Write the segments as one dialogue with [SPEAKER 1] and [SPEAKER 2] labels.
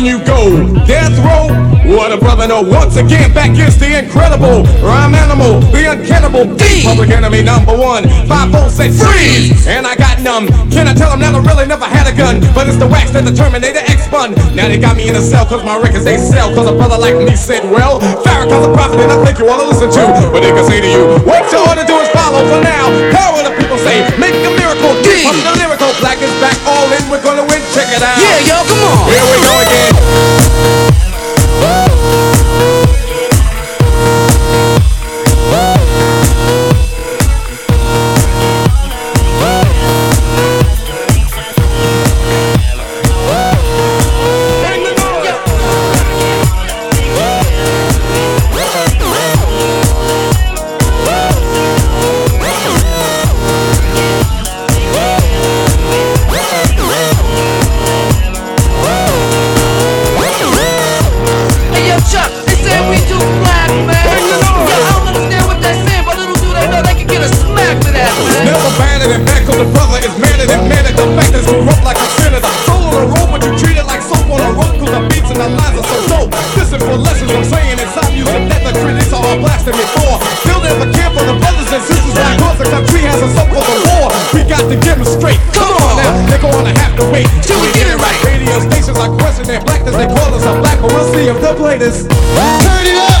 [SPEAKER 1] death row. What a brother no. Once again, back is the incredible rhyme animal, the uncannibal D. Public enemy number one. Five volts say freeze, and I got numb. Can I tell them that I really never had a gun? But it's the wax that the Terminator X spun. Now they got me in a cell cause my records they sell. Cause a brother like me said, well, Farrakhan's a prophet and I think you wanna listen to. But they can say to you, what you ought to do is follow for now. Power people say, make a miracle. D. From the lyrical, black is back, all in, we're gonna win. Check it out.
[SPEAKER 2] Yeah, yo, come on.
[SPEAKER 1] Here we go again. Bang
[SPEAKER 2] for
[SPEAKER 1] lessons I'm saying inside music that the critics are blasting me for. Still never care for the brothers and sisters why cause the country has a soap for the war. We got to get them straight. Come on now, they're gonna have to wait till we get it right. Radio stations are questioning black as they call us a black, but we'll see if they'll play this. Turn it up!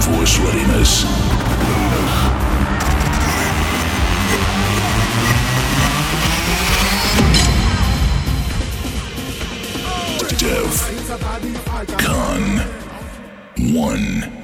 [SPEAKER 3] Force readiness. Dev Con 1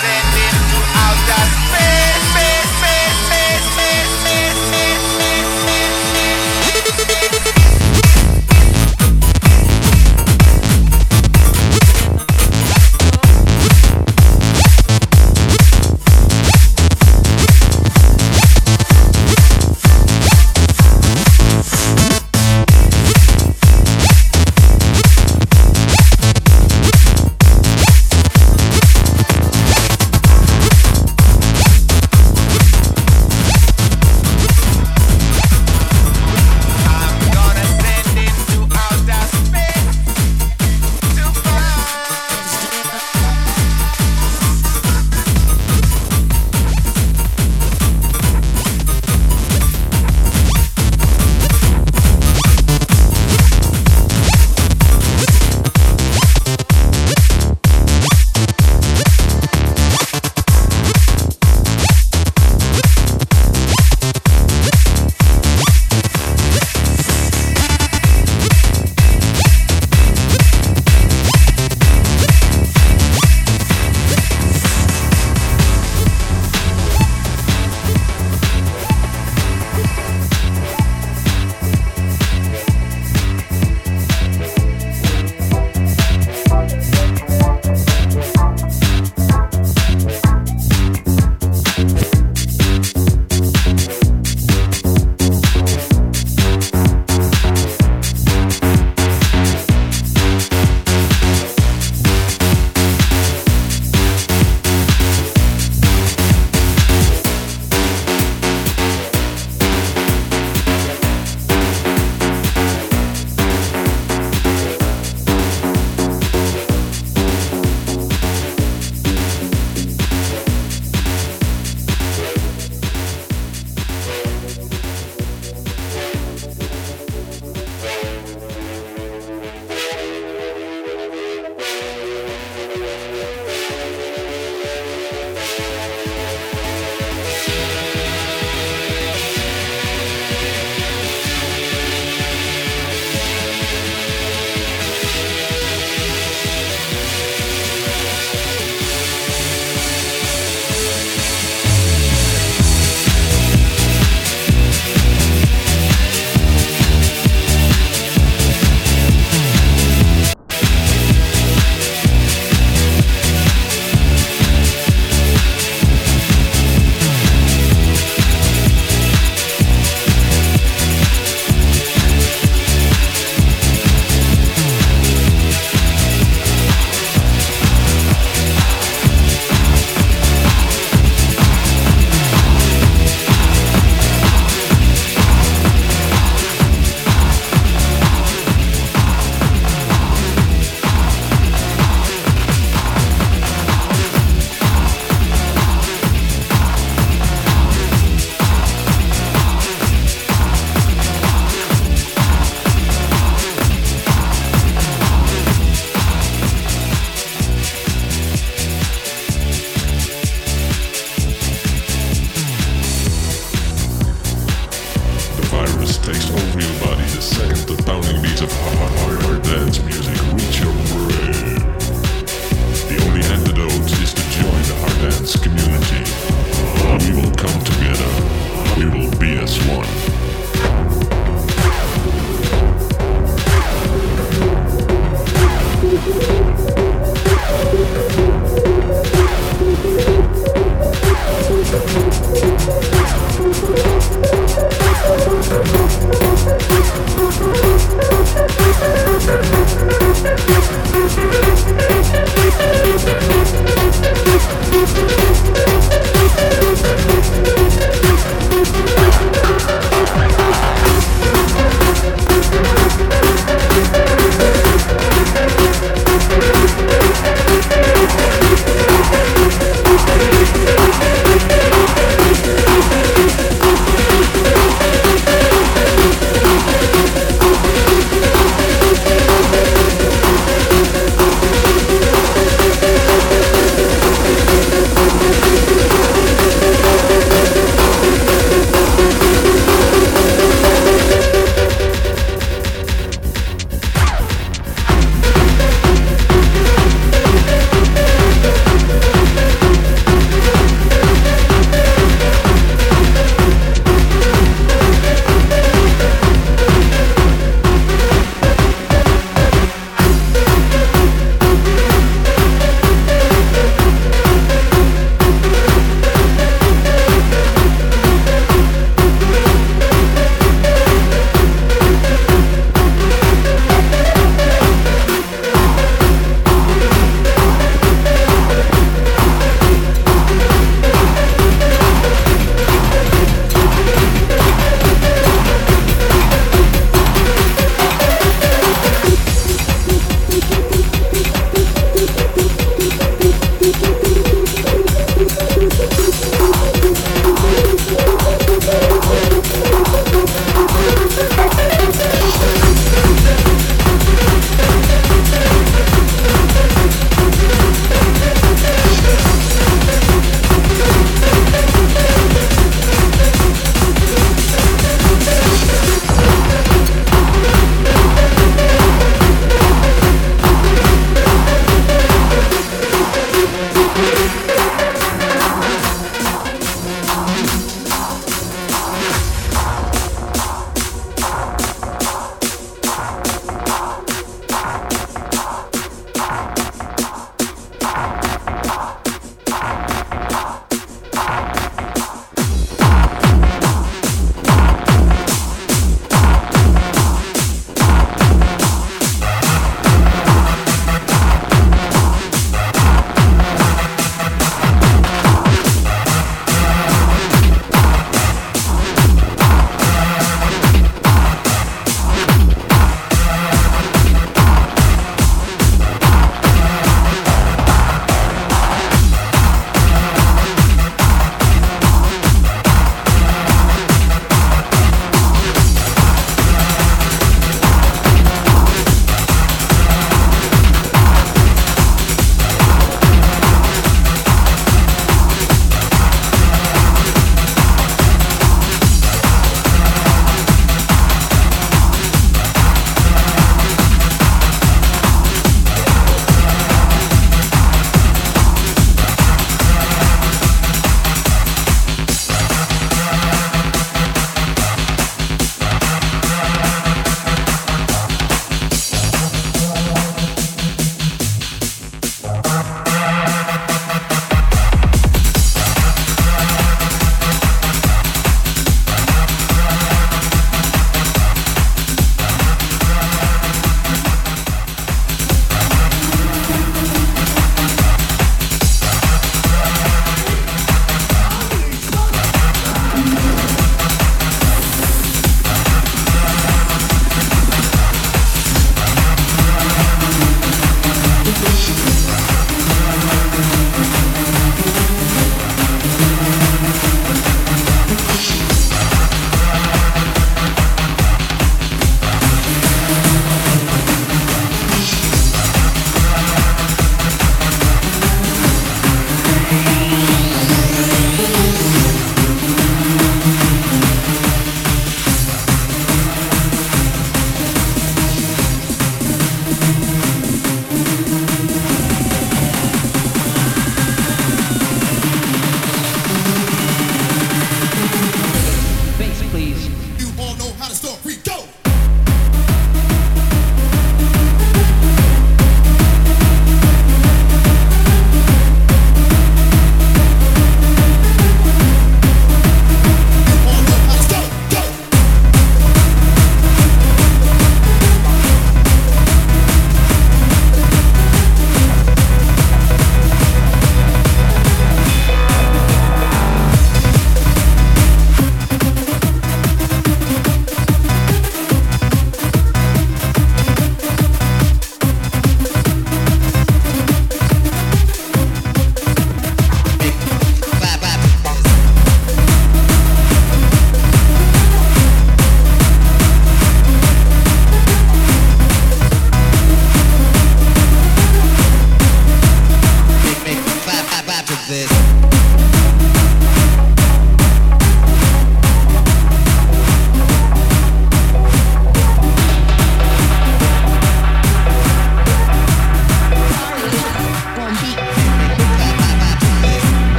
[SPEAKER 4] send